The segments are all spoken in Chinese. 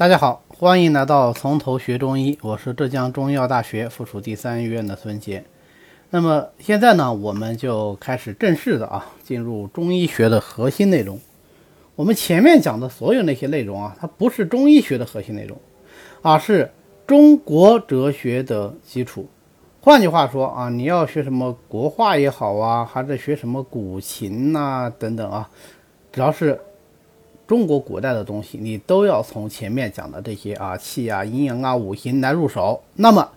大家好，欢迎来到从头学中医，我是浙江中医药大学附属第三医院的孙杰。那么现在呢，我们就开始正式的啊，进入中医学的核心内容。我们前面讲的所有那些内容啊，它不是中医学的核心内容，而是中国哲学的基础。换句话说啊，你要学什么国画也好啊，还是学什么古琴呐等等啊，只要是。中国古代的东西，你都要从前面讲的这些啊气啊、阴阳啊、五行来入手。那么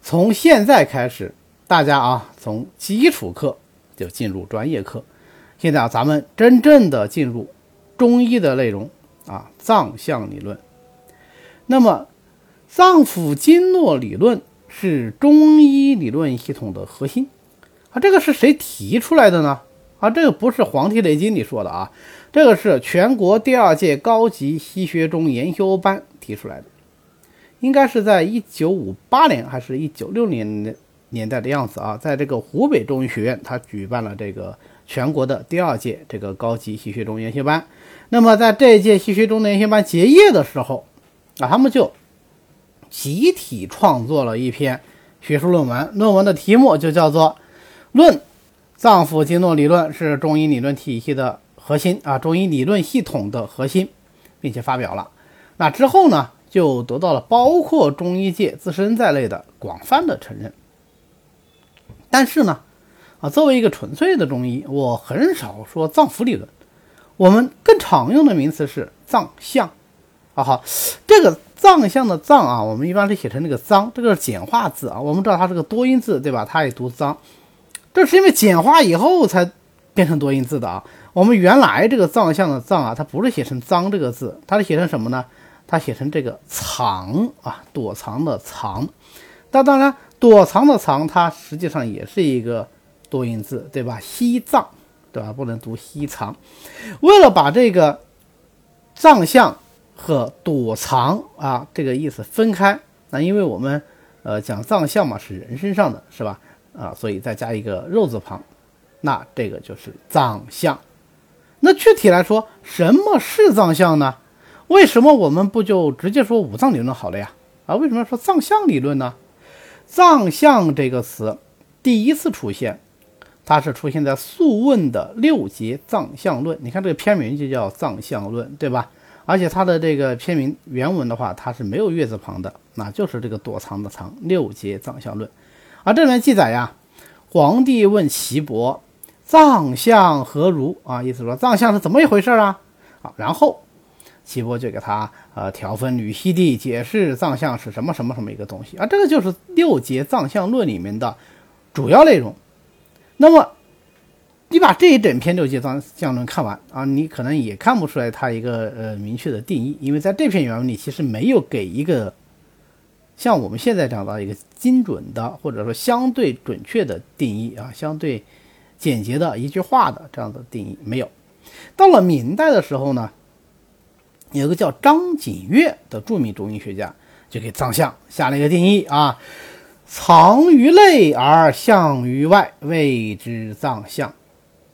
从现在开始，大家啊从基础课就进入专业课。现在啊，咱们真正的进入中医的内容啊，脏象理论。那么脏腑经络理论是中医理论系统的核心啊。这个是谁提出来的呢？啊，这个不是《黄帝内经》里说的啊。这个是全国第二届高级西学中研修班提出来的，应该是在一九五八年还是一九六年年代的样子啊，在这个湖北中医学院，他举办了这个全国的第二届这个高级西学中研修班。那么在这一届西学中的研修班结业的时候，啊，他们就集体创作了一篇学术论文，论文的题目就叫做《论脏腑经络理论是中医理论体系的》。核心啊，中医理论系统的核心，并且发表了。那之后呢，就得到了包括中医界自身在内的广泛的承认。但是呢，啊，作为一个纯粹的中医，我很少说脏腑理论。我们更常用的名词是脏象。啊，好，这个脏象的脏啊，我们一般是写成那个脏，这个是简化字啊。我们知道它是个多音字，对吧？它也读脏，这是因为简化以后才变成多音字的啊。我们原来这个藏象的藏啊，它不是写成脏这个字，它是写成什么呢？它写成这个藏啊，躲藏的藏。那当然，躲藏的藏，它实际上也是一个多音字，对吧？西藏，对吧？不能读西藏。为了把这个藏象和躲藏啊这个意思分开，那因为我们呃讲藏象嘛是人身上的是吧？啊，所以再加一个肉字旁，那这个就是藏象。那具体来说，什么是藏象呢？为什么我们不就直接说五脏理论好了呀？啊，为什么要说藏象理论呢？藏象这个词第一次出现，它是出现在《素问》的六节藏象论。你看这个片名就叫《藏象论》，对吧？而且它的这个片名原文的话，它是没有月字旁的，那就是这个躲藏的藏，六节藏象论。而这里面记载呀，皇帝问岐伯。藏象何如啊？意思说藏象是怎么一回事啊？啊，然后岐伯就给他呃条分缕析地解释藏象是什么什么什么一个东西啊。这个就是六节藏象论里面的主要内容。那么你把这一整篇六节藏象论看完啊，你可能也看不出来它一个呃明确的定义，因为在这篇原文里其实没有给一个像我们现在讲到一个精准的或者说相对准确的定义啊，相对。简洁的一句话的这样的定义没有。到了明代的时候呢，有个叫张景岳的著名中医学家，就给藏象下了一个定义啊：藏于内而象于外，谓之藏象。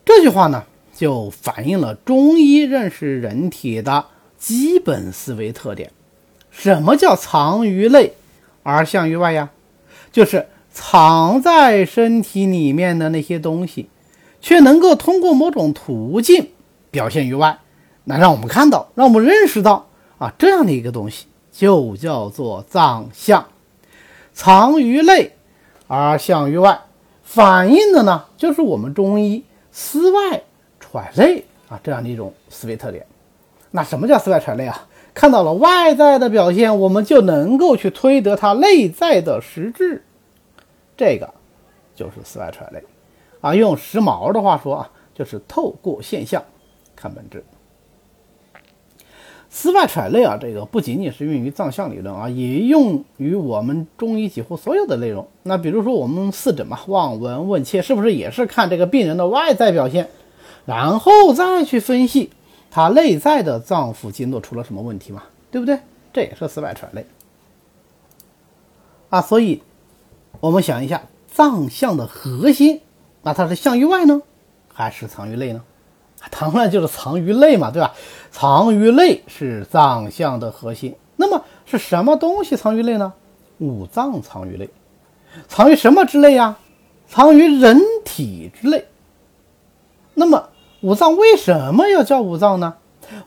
这句话呢，就反映了中医认识人体的基本思维特点。什么叫藏于内而象于外呀？就是藏在身体里面的那些东西。却能够通过某种途径表现于外，那让我们看到，让我们认识到啊，这样的一个东西就叫做藏象，藏于内而象于外，反映的呢就是我们中医思外揣内啊这样的一种思维特点。那什么叫思外揣内啊？看到了外在的表现，我们就能够去推得它内在的实质，这个就是思外揣内。啊，用时髦的话说啊，就是透过现象看本质。丝外揣内啊，这个不仅仅是用于藏象理论啊，也用于我们中医几乎所有的内容。那比如说我们四诊嘛，望闻问切，是不是也是看这个病人的外在表现，然后再去分析他内在的脏腑经络出了什么问题嘛？对不对？这也是丝外揣内啊。所以，我们想一下藏象的核心。那它是向于外呢，还是藏于内呢？当然就是藏于内嘛，对吧？藏于内是藏象的核心。那么是什么东西藏于内呢？五脏藏于内，藏于什么之内呀？藏于人体之内。那么五脏为什么要叫五脏呢？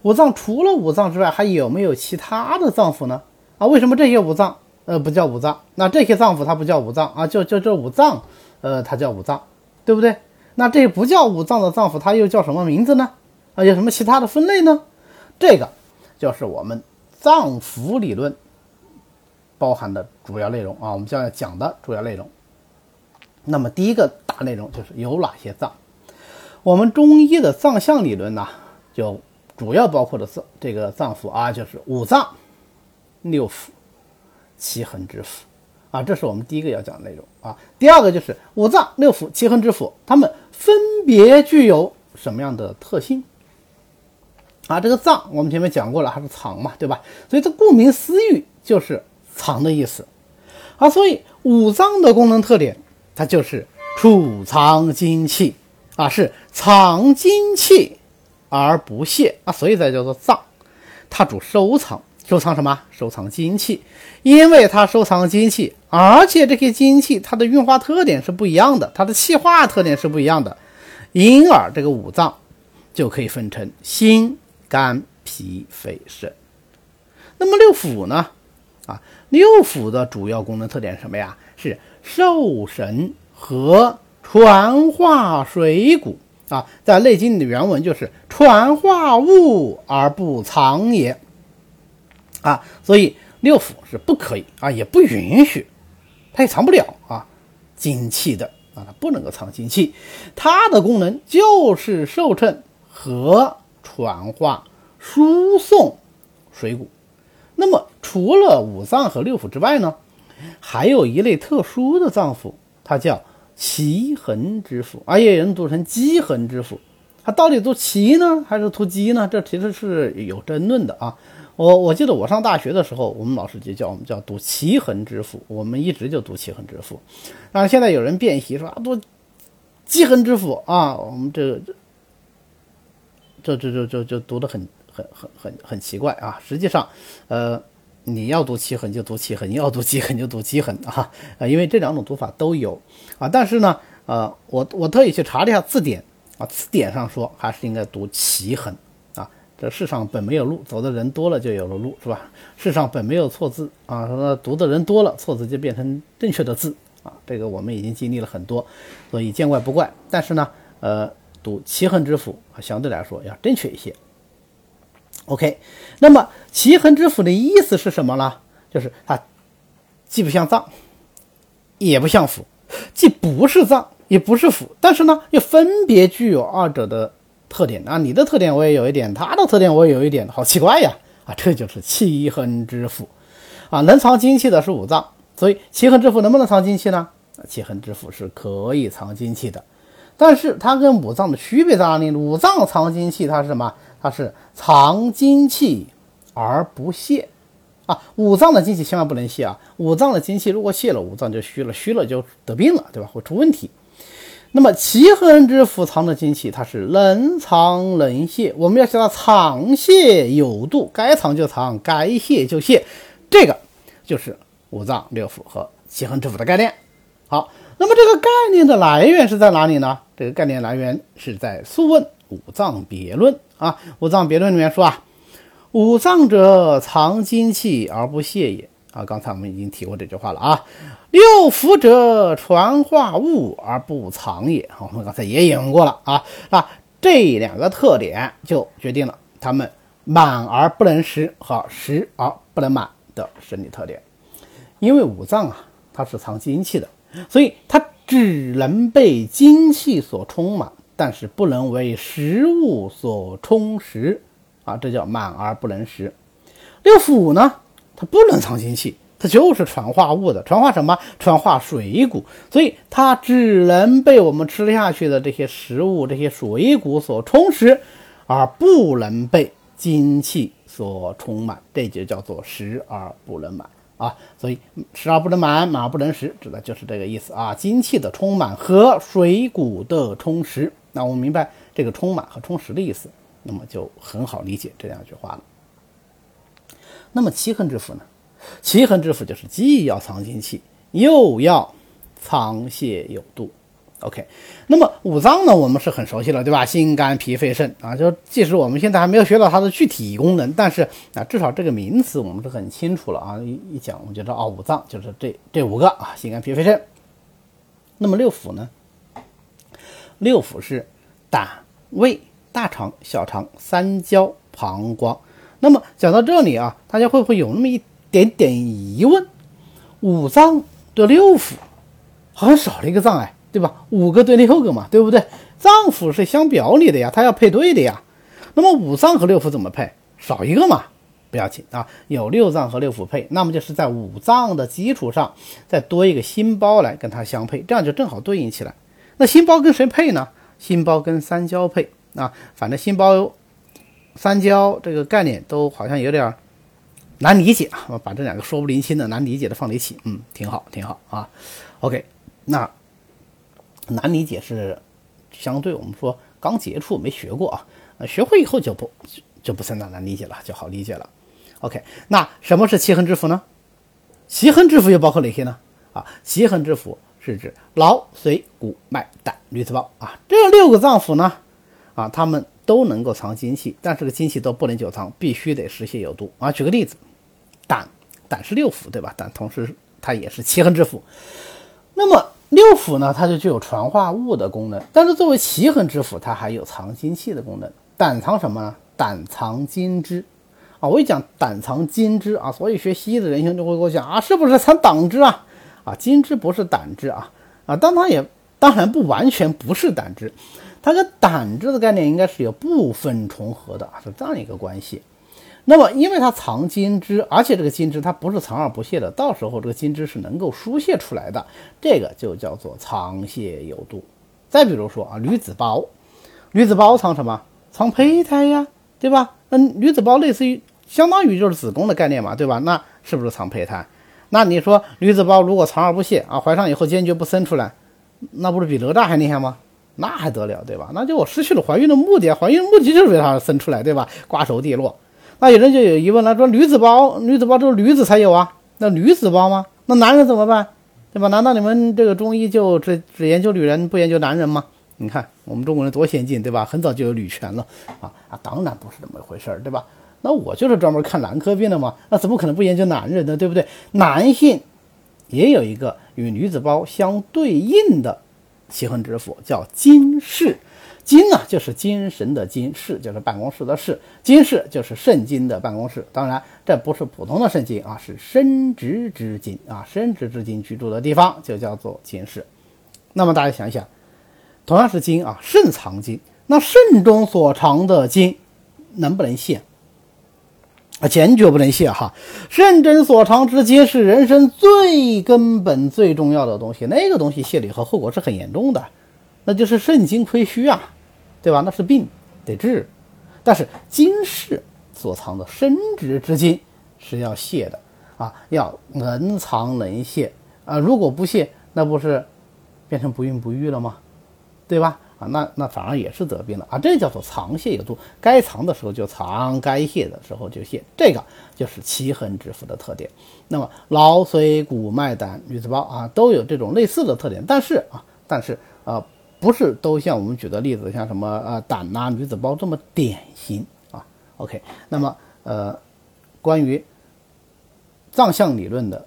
五脏除了五脏之外，还有没有其他的脏腑呢？啊，为什么这些五脏呃不叫五脏？那这些脏腑它不叫五脏啊？就就这五脏，呃，它叫五脏，对不对？那这不叫五脏的脏腑，它又叫什么名字呢？啊，有什么其他的分类呢？这个就是我们脏腑理论包含的主要内容啊，我们将要讲的主要内容。那么第一个大内容就是有哪些脏？我们中医的脏象理论呢，就主要包括的脏这个脏腑啊，就是五脏、六腑、七横之腑啊，这是我们第一个要讲的内容啊。第二个就是五脏、六腑、七横之腑，它们分别具有什么样的特性？啊，这个脏我们前面讲过了，还是藏嘛，对吧？所以这顾名思义就是藏的意思啊。所以五脏的功能特点，它就是储藏精气啊，是藏精气而不泄啊，所以才叫做脏。它主收藏，收藏什么？收藏精气，因为它收藏精气，而且这些精气它的运化特点是不一样的，它的气化特点是不一样的，因而这个五脏就可以分成心。肝、脾、肺、肾，那么六腑呢？啊，六腑的主要功能特点是什么呀？是受神和传化水谷啊。在《内经》里的原文就是“传化物而不藏也”啊，所以六腑是不可以啊，也不允许，它也藏不了啊精气的啊，它不能够藏精气，它的功能就是受衬和。传化、输送水谷。那么，除了五脏和六腑之外呢，还有一类特殊的脏腑，它叫奇恒之腑，而也有人读成奇恒之腑。它到底读奇呢，还是读奇呢？这其实是有争论的啊。我我记得我上大学的时候，我们老师就叫我们叫读奇恒之腑，我们一直就读奇恒之腑。当然，现在有人辨析说啊，读奇恒之腑啊，我们这。这这这这就读的很很很很很奇怪啊！实际上，呃，你要读七横就读七横，你要读七横就读七横啊！啊，因为这两种读法都有啊。但是呢，呃，我我特意去查了一下字典啊，字典上说还是应该读齐横啊。这世上本没有路，走的人多了就有了路，是吧？世上本没有错字啊，说读的人多了，错字就变成正确的字啊。这个我们已经经历了很多，所以见怪不怪。但是呢，呃。读奇恒之府，相对来说要正确一些。OK，那么奇恒之府的意思是什么呢？就是它既不像脏，也不像腑，既不是脏，也不是腑，但是呢，又分别具有二者的特点啊。你的特点我也有一点，他的特点我也有一点，好奇怪呀！啊，这就是奇恒之腑啊。能藏精气的是五脏，所以奇恒之腑能不能藏精气呢？奇恒之腑是可以藏精气的。但是它跟五脏的区别在哪里？五脏藏精气，它是什么？它是藏精气而不泄啊！五脏的精气千万不能泄啊！五脏的精气如果泄了，五脏就虚了，虚了就得病了，对吧？会出问题。那么奇恒之腑藏的精气，它是能藏能泄，我们要叫它藏泄有度，该藏就藏，该泄就泄，这个就是五脏六腑和奇恒之腑的概念。好。那么这个概念的来源是在哪里呢？这个概念来源是在《素问·五脏别论》啊，《五脏别论》里面说啊，五脏者藏精气而不泄也啊。刚才我们已经提过这句话了啊。六腑者传化物而不藏也，我们刚才也引用过了啊。那这两个特点就决定了它们满而不能实和实而不能满的生理特点。因为五脏啊，它是藏精气的。所以它只能被精气所充满，但是不能为食物所充实啊，这叫满而不能食。六腑呢，它不能藏精气，它就是传化物的，传化什么？传化水谷，所以它只能被我们吃下去的这些食物、这些水谷所充实，而不能被精气所充满，这就叫做食而不能满。啊，所以食而不能满，满而不能食，指的就是这个意思啊。精气的充满和水谷的充实，那我们明白这个充满和充实的意思，那么就很好理解这两句话了。那么奇恒之腑呢？奇恒之腑就是既要藏精气，又要藏泄有度。OK，那么五脏呢，我们是很熟悉了，对吧？心肝脾肺肾啊，就即使我们现在还没有学到它的具体功能，但是啊，至少这个名词我们是很清楚了啊。一一讲，我们就知道哦，五脏就是这这五个啊，心肝脾肺肾。那么六腑呢？六腑是胆、胃、大肠、小肠、三焦、膀胱。那么讲到这里啊，大家会不会有那么一点点疑问？五脏对六腑好像少了一个脏哎。对吧？五个对六个嘛，对不对？脏腑是相表里的呀，它要配对的呀。那么五脏和六腑怎么配？少一个嘛，不要紧啊。有六脏和六腑配，那么就是在五脏的基础上再多一个心包来跟它相配，这样就正好对应起来。那心包跟谁配呢？心包跟三焦配啊。反正心包、三焦这个概念都好像有点难理解啊。把这两个说不灵清的、难理解的放在一起，嗯，挺好，挺好啊。OK，那。难理解是相对我们说刚接触没学过啊，学会以后就不就不算那难理解了，就好理解了。OK，那什么是奇恒之腑呢？奇恒之腑又包括哪些呢？啊，奇恒之腑是指劳、髓、骨、脉、胆、女子胞啊，这六个脏腑呢，啊，它们都能够藏精气，但是这个精气都不能久藏，必须得湿泻有度啊。举个例子，胆，胆是六腑对吧？胆同时它也是奇恒之腑，那么。六腑呢，它就具有传化物的功能，但是作为奇恒之腑，它还有藏精气的功能。胆藏什么呢？胆藏精汁啊！我一讲胆藏精汁啊，所以学西医的人兄就会跟我讲啊，是不是藏胆汁啊？啊，精汁不是胆汁啊啊，但它也当然不完全不是胆汁，它跟胆汁的概念应该是有部分重合的，是这样一个关系。那么，因为它藏金汁，而且这个金汁它不是藏而不泄的，到时候这个金汁是能够疏泄出来的，这个就叫做藏泄有度。再比如说啊，女子胞，女子胞藏什么？藏胚胎呀，对吧？那女子胞类似于相当于就是子宫的概念嘛，对吧？那是不是藏胚胎？那你说女子胞如果藏而不泄啊，怀上以后坚决不生出来，那不是比哪吒还厉害吗？那还得了，对吧？那就我失去了怀孕的目的，怀孕的目的就是为它生出来，对吧？瓜熟蒂落。那有人就有疑问了，说女子包，女子包就是女子才有啊，那女子包吗？那男人怎么办？对吧？难道你们这个中医就只只研究女人，不研究男人吗？你看我们中国人多先进，对吧？很早就有女权了啊啊！当然不是这么一回事儿，对吧？那我就是专门看男科病的嘛，那怎么可能不研究男人呢？对不对？男性也有一个与女子包相对应的奇恒之腑，叫金室。金呢，就是精神的金；室就是办公室的室。金室就是肾经的办公室。当然，这不是普通的肾经啊，是生殖之精啊，生殖之精居住的地方就叫做金室。那么大家想一想，同样是金啊，肾藏金，那肾中所藏的精能不能泄？啊，坚决不能泄哈。肾真所藏之精是人生最根本、最重要的东西，那个东西泄了以后，后果是很严重的，那就是肾精亏虚啊。对吧？那是病，得治。但是精室所藏的生殖之精是要泄的啊，要能藏能泄啊。如果不泄，那不是变成不孕不育了吗？对吧？啊，那那反而也是得病了啊。这叫做藏泄有度，该藏的时候就藏，该泄的时候就泄。这个就是奇恒之腑的特点。那么劳髓骨脉胆女子胞啊，都有这种类似的特点。但是啊，但是啊。不是都像我们举的例子，像什么呃胆呐、女子胞这么典型啊？OK，那么呃，关于脏象理论的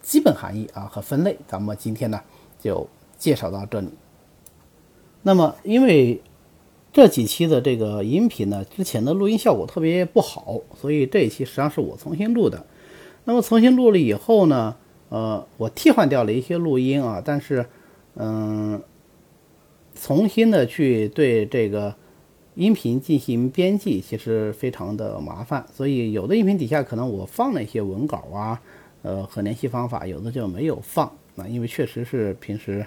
基本含义啊和分类，咱们今天呢就介绍到这里。那么因为这几期的这个音频呢，之前的录音效果特别不好，所以这一期实际上是我重新录的。那么重新录了以后呢，呃，我替换掉了一些录音啊，但是嗯。重新的去对这个音频进行编辑，其实非常的麻烦，所以有的音频底下可能我放了一些文稿啊，呃和联系方法，有的就没有放啊，因为确实是平时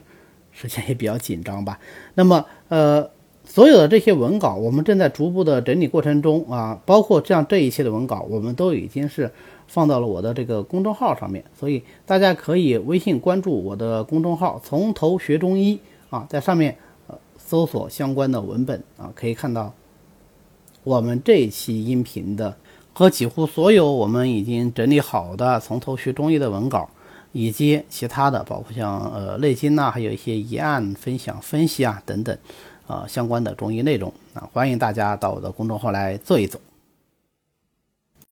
时间也比较紧张吧。那么呃，所有的这些文稿，我们正在逐步的整理过程中啊，包括像这一期的文稿，我们都已经是放到了我的这个公众号上面，所以大家可以微信关注我的公众号“从头学中医”啊，在上面呃。搜索相关的文本啊，可以看到我们这一期音频的和几乎所有我们已经整理好的从头学中医的文稿，以及其他的，包括像呃内经呐，还有一些疑案分享、分析啊等等，啊相关的中医内容啊，欢迎大家到我的公众号来做一做。